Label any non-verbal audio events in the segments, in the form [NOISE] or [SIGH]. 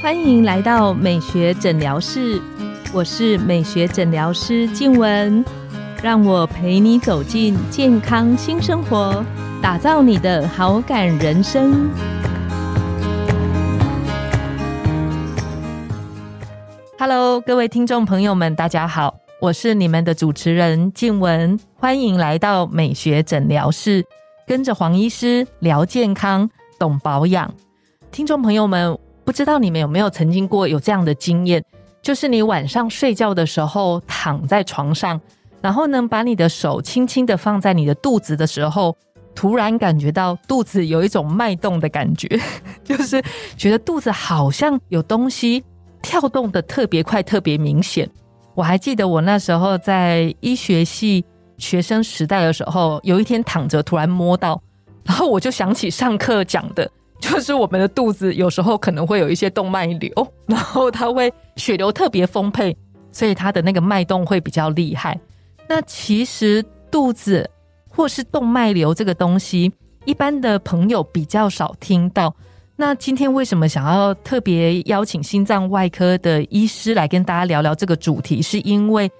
欢迎来到美学诊疗室，我是美学诊疗师静文，让我陪你走进健康新生活，打造你的好感人生。Hello，各位听众朋友们，大家好，我是你们的主持人静文，欢迎来到美学诊疗室，跟着黄医师聊健康，懂保养。听众朋友们。不知道你们有没有曾经过有这样的经验，就是你晚上睡觉的时候躺在床上，然后呢把你的手轻轻的放在你的肚子的时候，突然感觉到肚子有一种脉动的感觉，[LAUGHS] 就是觉得肚子好像有东西跳动的特别快、特别明显。我还记得我那时候在医学系学生时代的时候，有一天躺着突然摸到，然后我就想起上课讲的。就是我们的肚子有时候可能会有一些动脉瘤，然后它会血流特别丰沛，所以它的那个脉动会比较厉害。那其实肚子或是动脉瘤这个东西，一般的朋友比较少听到。那今天为什么想要特别邀请心脏外科的医师来跟大家聊聊这个主题？是因为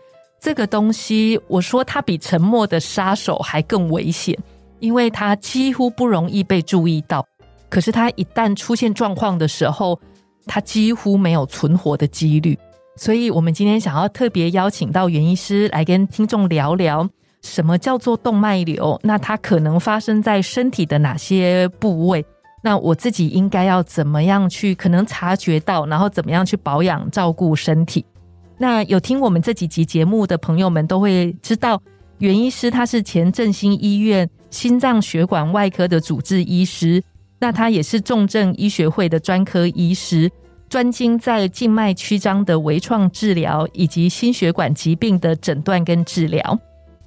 这个东西，我说它比沉默的杀手还更危险，因为它几乎不容易被注意到。可是他一旦出现状况的时候，他几乎没有存活的几率。所以，我们今天想要特别邀请到袁医师来跟听众聊聊，什么叫做动脉瘤？那它可能发生在身体的哪些部位？那我自己应该要怎么样去可能察觉到，然后怎么样去保养照顾身体？那有听我们这几集节目的朋友们都会知道，袁医师他是前振兴医院心脏血管外科的主治医师。那他也是重症医学会的专科医师，专精在静脉曲张的微创治疗以及心血管疾病的诊断跟治疗。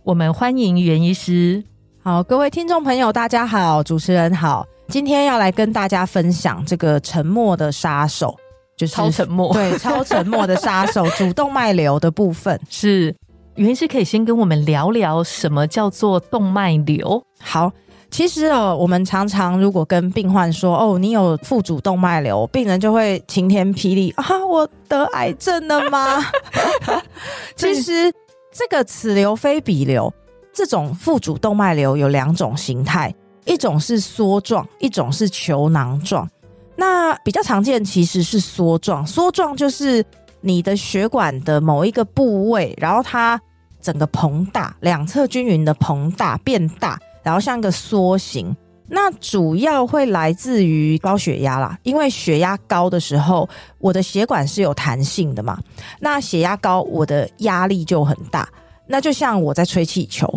我们欢迎袁医师。好，各位听众朋友，大家好，主持人好。今天要来跟大家分享这个沉默的杀手，就是超沉默，对，超沉默的杀手，[LAUGHS] 主动脉瘤的部分是袁医师可以先跟我们聊聊什么叫做动脉瘤。好。其实哦，我们常常如果跟病患说哦，你有腹主动脉瘤，病人就会晴天霹雳啊，我得癌症了吗？[LAUGHS] 其实这个此瘤非彼瘤，这种腹主动脉瘤有两种形态，一种是梭状，一种是球囊状。那比较常见其实是梭状，梭状就是你的血管的某一个部位，然后它整个膨大，两侧均匀的膨大变大。然后像一个梭形，那主要会来自于高血压啦，因为血压高的时候，我的血管是有弹性的嘛，那血压高，我的压力就很大，那就像我在吹气球，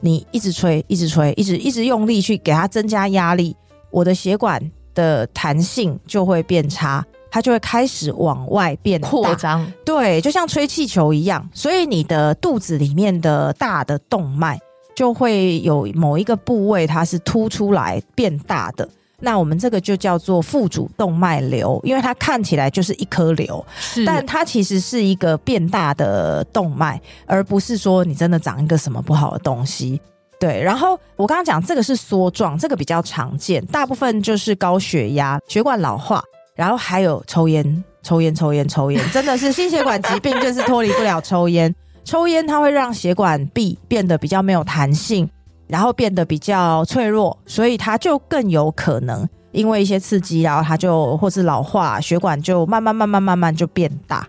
你一直吹，一直吹，一直一直用力去给它增加压力，我的血管的弹性就会变差，它就会开始往外变扩张，对，就像吹气球一样，所以你的肚子里面的大的动脉。就会有某一个部位它是凸出来变大的，那我们这个就叫做腹主动脉瘤，因为它看起来就是一颗瘤，但它其实是一个变大的动脉，而不是说你真的长一个什么不好的东西。对，然后我刚刚讲这个是梭状，这个比较常见，大部分就是高血压、血管老化，然后还有抽烟、抽烟、抽烟、抽烟，真的是心血管疾病就是脱离不了抽烟。抽烟它会让血管壁变得比较没有弹性，然后变得比较脆弱，所以它就更有可能因为一些刺激，然后它就或是老化，血管就慢慢慢慢慢慢就变大。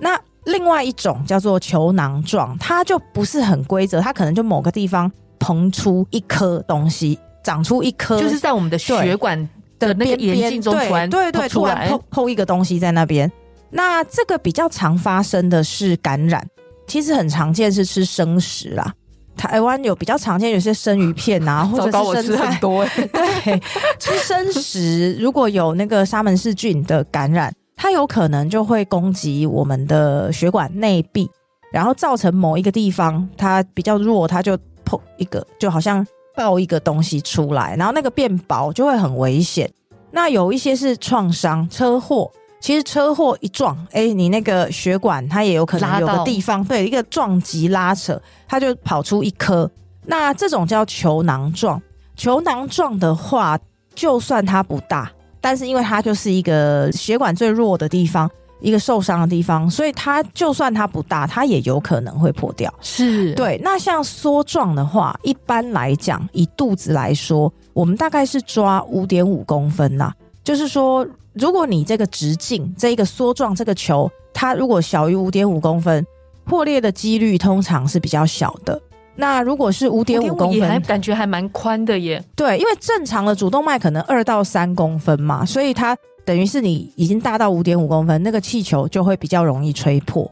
那另外一种叫做球囊状，它就不是很规则，它可能就某个地方膨出一颗东西，长出一颗，就是在我们的血管的那个眼镜中突然对对突然剖剖一个东西在那边。那这个比较常发生的是感染。其实很常见是吃生食啦，台湾有比较常见有些生鱼片啊，[LAUGHS] 或者是生菜，[LAUGHS] 对，吃生食如果有那个沙门氏菌的感染，它有可能就会攻击我们的血管内壁，然后造成某一个地方它比较弱，它就破一个，就好像爆一个东西出来，然后那个变薄就会很危险。那有一些是创伤车祸。其实车祸一撞，哎，你那个血管它也有可能有个地方，对，一个撞击拉扯，它就跑出一颗。那这种叫球囊状。球囊状的话，就算它不大，但是因为它就是一个血管最弱的地方，一个受伤的地方，所以它就算它不大，它也有可能会破掉。是，对，那像梭状的话，一般来讲，以肚子来说，我们大概是抓五点五公分呐。就是说，如果你这个直径，这一个缩状这个球，它如果小于五点五公分，破裂的几率通常是比较小的。那如果是五点五公分，感觉还蛮宽的耶。对，因为正常的主动脉可能二到三公分嘛，所以它等于是你已经大到五点五公分，那个气球就会比较容易吹破，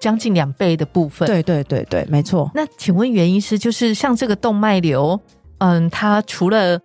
将近两倍的部分。对对对对，没错。那请问原因是，就是像这个动脉瘤，嗯，它除了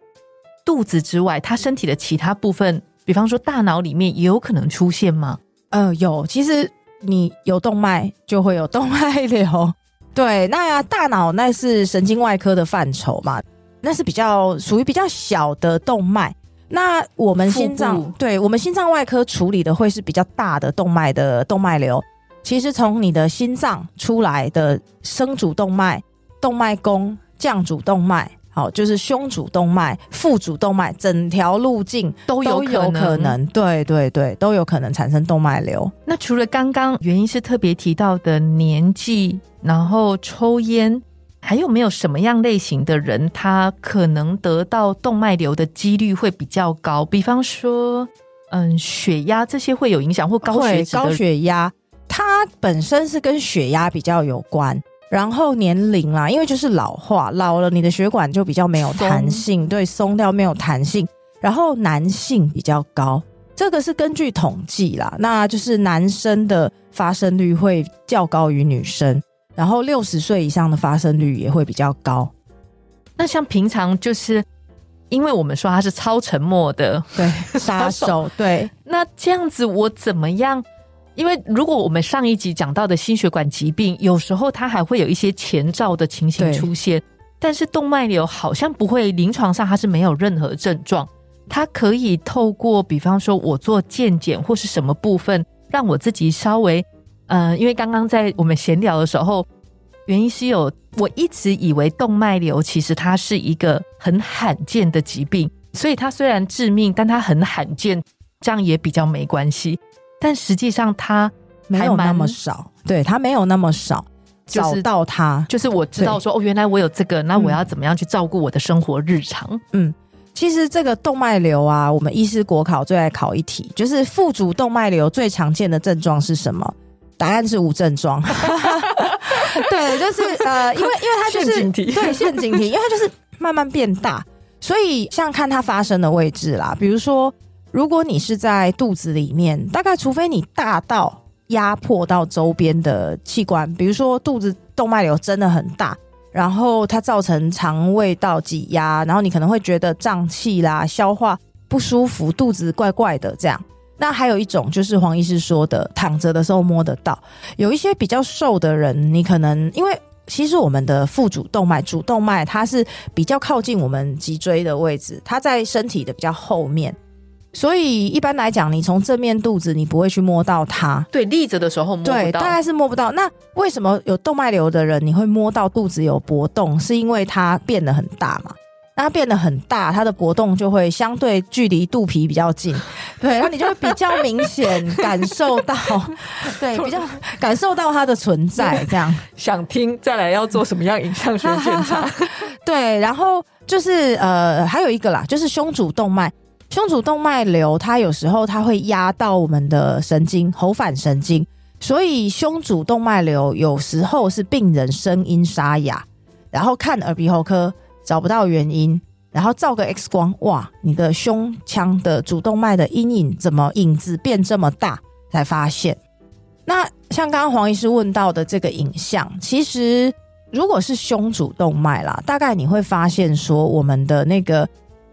肚子之外，他身体的其他部分，比方说大脑里面也有可能出现吗？呃，有，其实你有动脉就会有动脉瘤。[LAUGHS] 对，那大脑那是神经外科的范畴嘛，那是比较属于比较小的动脉。那我们心脏，对我们心脏外科处理的会是比较大的动脉的动脉瘤。其实从你的心脏出来的升主动脉、动脉弓、降主动脉。好，就是胸主动脉、腹主动脉，整条路径都有可能，对对对，都有可能产生动脉瘤。那除了刚刚原因是特别提到的年纪，然后抽烟，还有没有什么样类型的人，他可能得到动脉瘤的几率会比较高？比方说，嗯，血压这些会有影响，或高血高血压，它本身是跟血压比较有关。然后年龄啦，因为就是老化，老了你的血管就比较没有弹性，对，松掉没有弹性。然后男性比较高，这个是根据统计啦，那就是男生的发生率会较高于女生，然后六十岁以上的发生率也会比较高。那像平常就是，因为我们说他是超沉默的，对，杀手，对，[LAUGHS] 那这样子我怎么样？因为如果我们上一集讲到的心血管疾病，有时候它还会有一些前兆的情形出现，但是动脉瘤好像不会，临床上它是没有任何症状，它可以透过比方说我做健检或是什么部分，让我自己稍微，呃，因为刚刚在我们闲聊的时候，原因是有我一直以为动脉瘤其实它是一个很罕见的疾病，所以它虽然致命，但它很罕见，这样也比较没关系。但实际上，它没有那么少，对，它没有那么少，找到它就是我知道说哦，原来我有这个，那我要怎么样去照顾我的生活日常？嗯，其实这个动脉瘤啊，我们医师国考最爱考一题，就是腹主动脉瘤最常见的症状是什么？答案是无症状。[LAUGHS] 对，就是呃，因为因为它就是对陷阱题，因为它就是慢慢变大，所以像看它发生的位置啦，比如说。如果你是在肚子里面，大概除非你大到压迫到周边的器官，比如说肚子动脉瘤真的很大，然后它造成肠胃道挤压，然后你可能会觉得胀气啦、消化不舒服、肚子怪怪的这样。那还有一种就是黄医师说的，躺着的时候摸得到。有一些比较瘦的人，你可能因为其实我们的腹主动脉、主动脉它是比较靠近我们脊椎的位置，它在身体的比较后面。所以一般来讲，你从正面肚子，你不会去摸到它。对，立着的时候摸不到。对，大概是摸不到。那为什么有动脉瘤的人你会摸到肚子有搏动？是因为它变得很大嘛？那它变得很大，它的搏动就会相对距离肚皮比较近。对，然后你就会比较明显感受到，对，比较感受到它的存在。这样想听再来要做什么样影像学检查？[LAUGHS] 对，然后就是呃，还有一个啦，就是胸主动脉。胸主动脉瘤，它有时候它会压到我们的神经喉返神经，所以胸主动脉瘤有时候是病人声音沙哑，然后看耳鼻喉科找不到原因，然后照个 X 光，哇，你的胸腔的主动脉的阴影怎么影子变这么大？才发现。那像刚刚黄医师问到的这个影像，其实如果是胸主动脉啦，大概你会发现说我们的那个。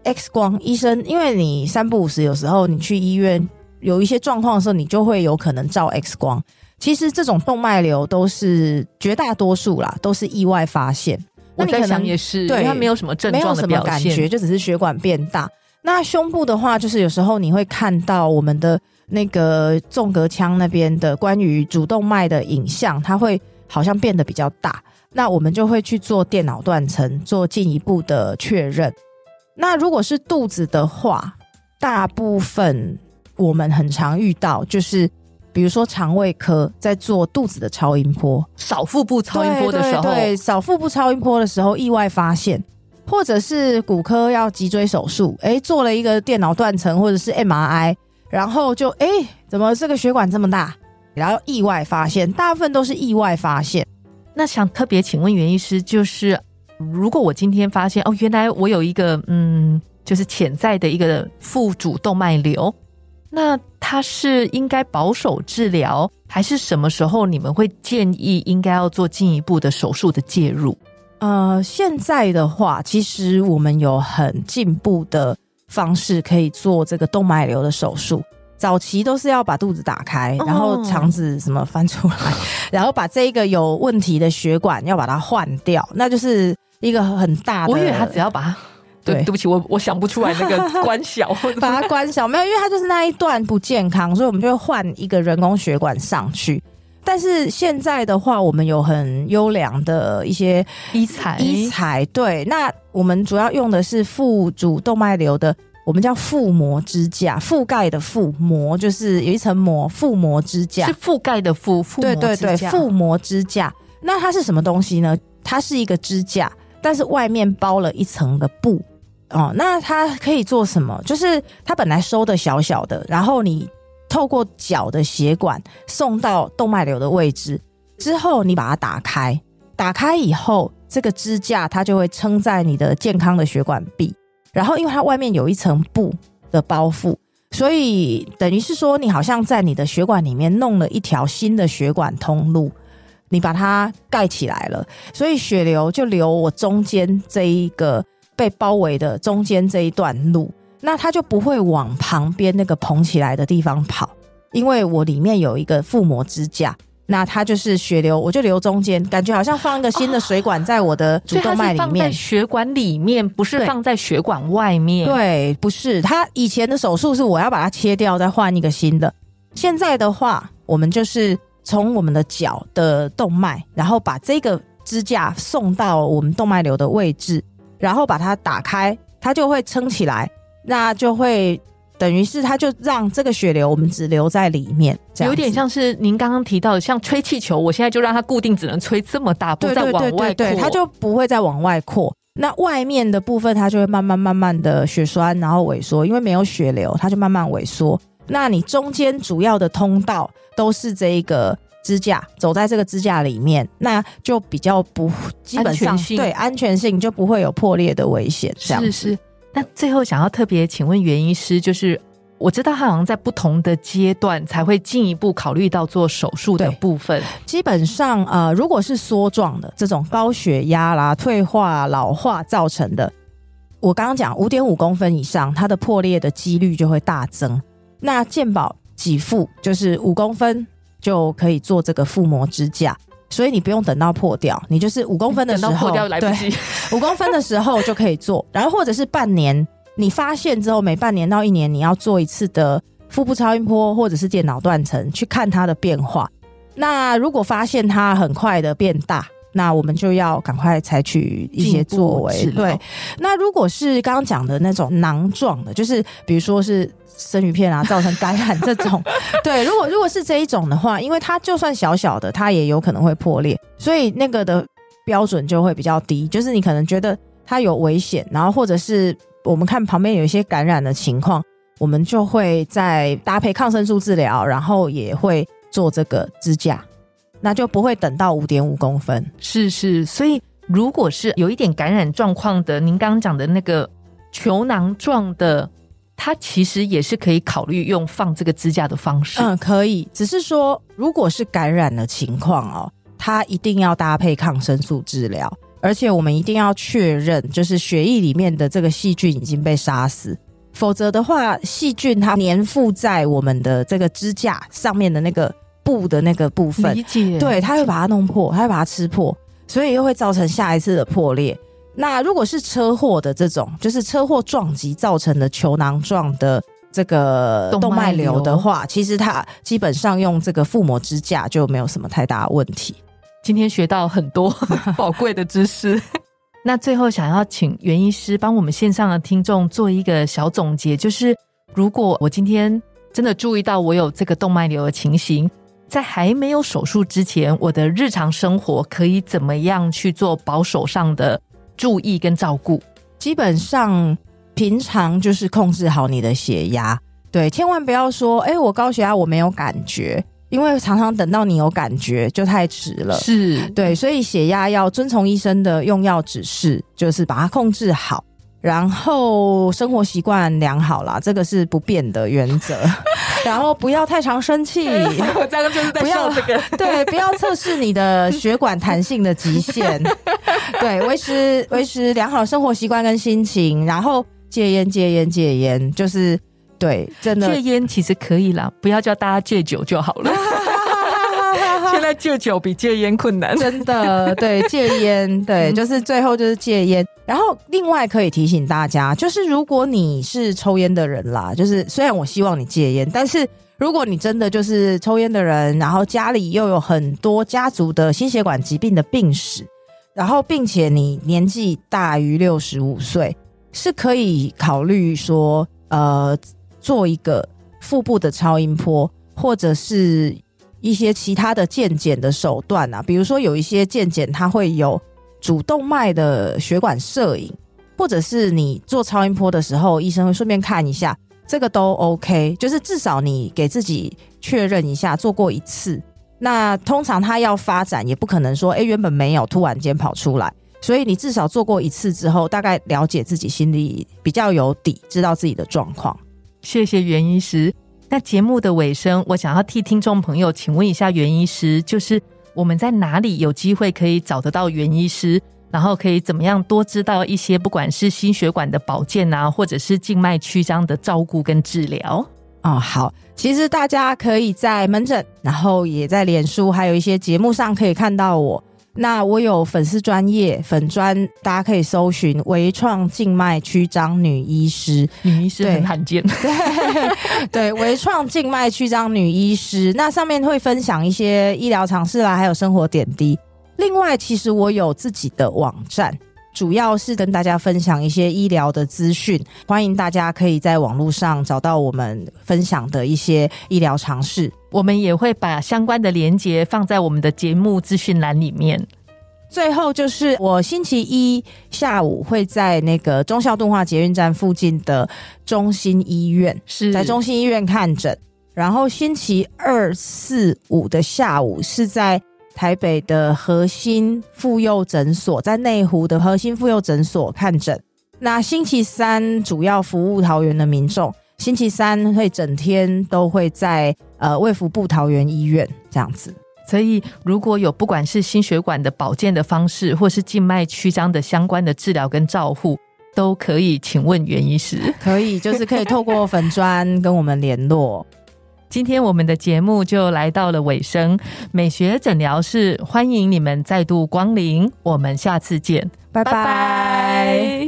X 光医生，因为你三不五时，有时候你去医院有一些状况的时候，你就会有可能照 X 光。其实这种动脉瘤都是绝大多数啦，都是意外发现。那你可能也是，对，它没有什么症状的感觉，就只是血管变大。那胸部的话，就是有时候你会看到我们的那个纵隔腔那边的关于主动脉的影像，它会好像变得比较大。那我们就会去做电脑断层，做进一步的确认。那如果是肚子的话，大部分我们很常遇到，就是比如说肠胃科在做肚子的超音波，扫腹部超音波的时候，对对对少腹部超音波的时候意外发现，或者是骨科要脊椎手术，哎，做了一个电脑断层或者是 MRI，然后就哎，怎么这个血管这么大？然后意外发现，大部分都是意外发现。那想特别请问袁医师，就是如果我今天发现哦，原来我有一个嗯，就是潜在的一个腹主动脉瘤，那它是应该保守治疗，还是什么时候你们会建议应该要做进一步的手术的介入？呃，现在的话，其实我们有很进步的方式可以做这个动脉瘤的手术。早期都是要把肚子打开，然后肠子什么翻出来，[LAUGHS] 然后把这一个有问题的血管要把它换掉，那就是一个很大的。我以为他只要把它，对，对不起，我我想不出来那个 [LAUGHS] 关小，把它关小没有，因为它就是那一段不健康，所以我们就会换一个人工血管上去。但是现在的话，我们有很优良的一些医材，医材对，那我们主要用的是腹主动脉瘤的。我们叫腹膜支架，覆盖的腹膜就是有一层膜，覆膜支架是覆盖的覆，对对对，覆膜支架。那它是什么东西呢？它是一个支架，但是外面包了一层的布哦。那它可以做什么？就是它本来收的小小的，然后你透过脚的血管送到动脉瘤的位置之后，你把它打开，打开以后，这个支架它就会撑在你的健康的血管壁。然后，因为它外面有一层布的包覆，所以等于是说，你好像在你的血管里面弄了一条新的血管通路，你把它盖起来了，所以血流就流我中间这一个被包围的中间这一段路，那它就不会往旁边那个膨起来的地方跑，因为我里面有一个腹膜支架。那它就是血流，我就流中间，感觉好像放一个新的水管在我的主动脉里面。在血管里面不是放在血管外面。对，不是。它以前的手术是我要把它切掉，再换一个新的。现在的话，我们就是从我们的脚的动脉，然后把这个支架送到我们动脉瘤的位置，然后把它打开，它就会撑起来，那就会。等于是，它就让这个血流我们只留在里面，有点像是您刚刚提到的，像吹气球，我现在就让它固定，只能吹这么大，不再往外扩，它就不会再往外扩。那外面的部分，它就会慢慢慢慢的血栓，然后萎缩，因为没有血流，它就慢慢萎缩。那你中间主要的通道都是这一个支架，走在这个支架里面，那就比较不基本上对安全性就不会有破裂的危险。是是。那最后想要特别请问袁医师，就是我知道他好像在不同的阶段才会进一步考虑到做手术的部分。基本上，呃，如果是缩状的这种高血压啦、退化、老化造成的，我刚刚讲五点五公分以上，它的破裂的几率就会大增。那健保给付就是五公分就可以做这个腹膜支架。所以你不用等到破掉，你就是五公分的时候，对，[LAUGHS] 五公分的时候就可以做。然后或者是半年，你发现之后，每半年到一年你要做一次的腹部超音波或者是电脑断层，去看它的变化。那如果发现它很快的变大。那我们就要赶快采取一些作为。对，那如果是刚刚讲的那种囊状的，就是比如说是生鱼片啊，造成感染这种，[LAUGHS] 对，如果如果是这一种的话，因为它就算小小的，它也有可能会破裂，所以那个的标准就会比较低。就是你可能觉得它有危险，然后或者是我们看旁边有一些感染的情况，我们就会在搭配抗生素治疗，然后也会做这个支架。那就不会等到五点五公分，是是，所以如果是有一点感染状况的，您刚刚讲的那个球囊状的，它其实也是可以考虑用放这个支架的方式。嗯，可以，只是说如果是感染的情况哦，它一定要搭配抗生素治疗，而且我们一定要确认，就是血液里面的这个细菌已经被杀死，否则的话，细菌它粘附在我们的这个支架上面的那个。布的那个部分，理解，对，他会把它弄破，它会把它吃破，所以又会造成下一次的破裂。那如果是车祸的这种，就是车祸撞击造成的球囊状的这个动脉瘤的话，其实它基本上用这个腹膜支架就没有什么太大问题。今天学到很多 [LAUGHS] 宝贵的知识。[LAUGHS] 那最后想要请袁医师帮我们线上的听众做一个小总结，就是。如果我今天真的注意到我有这个动脉瘤的情形，在还没有手术之前，我的日常生活可以怎么样去做保守上的注意跟照顾？基本上平常就是控制好你的血压，对，千万不要说，哎，我高血压我没有感觉，因为常常等到你有感觉就太迟了。是对，所以血压要遵从医生的用药指示，就是把它控制好。然后生活习惯良好啦，这个是不变的原则。然后不要太常生气，我刚刚就是在笑这个。[LAUGHS] 对，不要测试你的血管弹性的极限。[LAUGHS] 对，维持维持良好生活习惯跟心情，然后戒烟戒烟戒烟，就是对，真的戒烟其实可以啦，不要叫大家戒酒就好了。[LAUGHS] [LAUGHS] 现在戒酒比戒烟困难，真的。对，戒烟，对，就是最后就是戒烟。然后另外可以提醒大家，就是如果你是抽烟的人啦，就是虽然我希望你戒烟，但是如果你真的就是抽烟的人，然后家里又有很多家族的心血管疾病的病史，然后并且你年纪大于六十五岁，是可以考虑说，呃，做一个腹部的超音波，或者是。一些其他的健检的手段啊，比如说有一些健检，它会有主动脉的血管摄影，或者是你做超音波的时候，医生会顺便看一下，这个都 OK，就是至少你给自己确认一下，做过一次。那通常它要发展，也不可能说，哎，原本没有，突然间跑出来，所以你至少做过一次之后，大概了解自己心里比较有底，知道自己的状况。谢谢袁医师。那节目的尾声，我想要替听众朋友请问一下袁医师，就是我们在哪里有机会可以找得到袁医师，然后可以怎么样多知道一些，不管是心血管的保健啊，或者是静脉曲张的照顾跟治疗？哦，好，其实大家可以在门诊，然后也在脸书，还有一些节目上可以看到我。那我有粉丝专业粉专，大家可以搜寻“微创静脉曲张女医师”，女医师很罕见。对对，微创静脉曲张女医师，那上面会分享一些医疗常识啦，还有生活点滴。另外，其实我有自己的网站。主要是跟大家分享一些医疗的资讯，欢迎大家可以在网络上找到我们分享的一些医疗常识。我们也会把相关的连接放在我们的节目资讯栏里面。最后就是我星期一下午会在那个中孝动画捷运站附近的中心医院，是在中心医院看诊。然后星期二、四、五的下午是在。台北的核心妇幼诊所在内湖的核心妇幼诊所看诊。那星期三主要服务桃园的民众，星期三会整天都会在呃卫福部桃园医院这样子。所以如果有不管是心血管的保健的方式，或是静脉曲张的相关的治疗跟照护，都可以请问袁医师。可以，就是可以透过粉砖跟我们联络。今天我们的节目就来到了尾声，美学诊疗室欢迎你们再度光临，我们下次见，拜拜。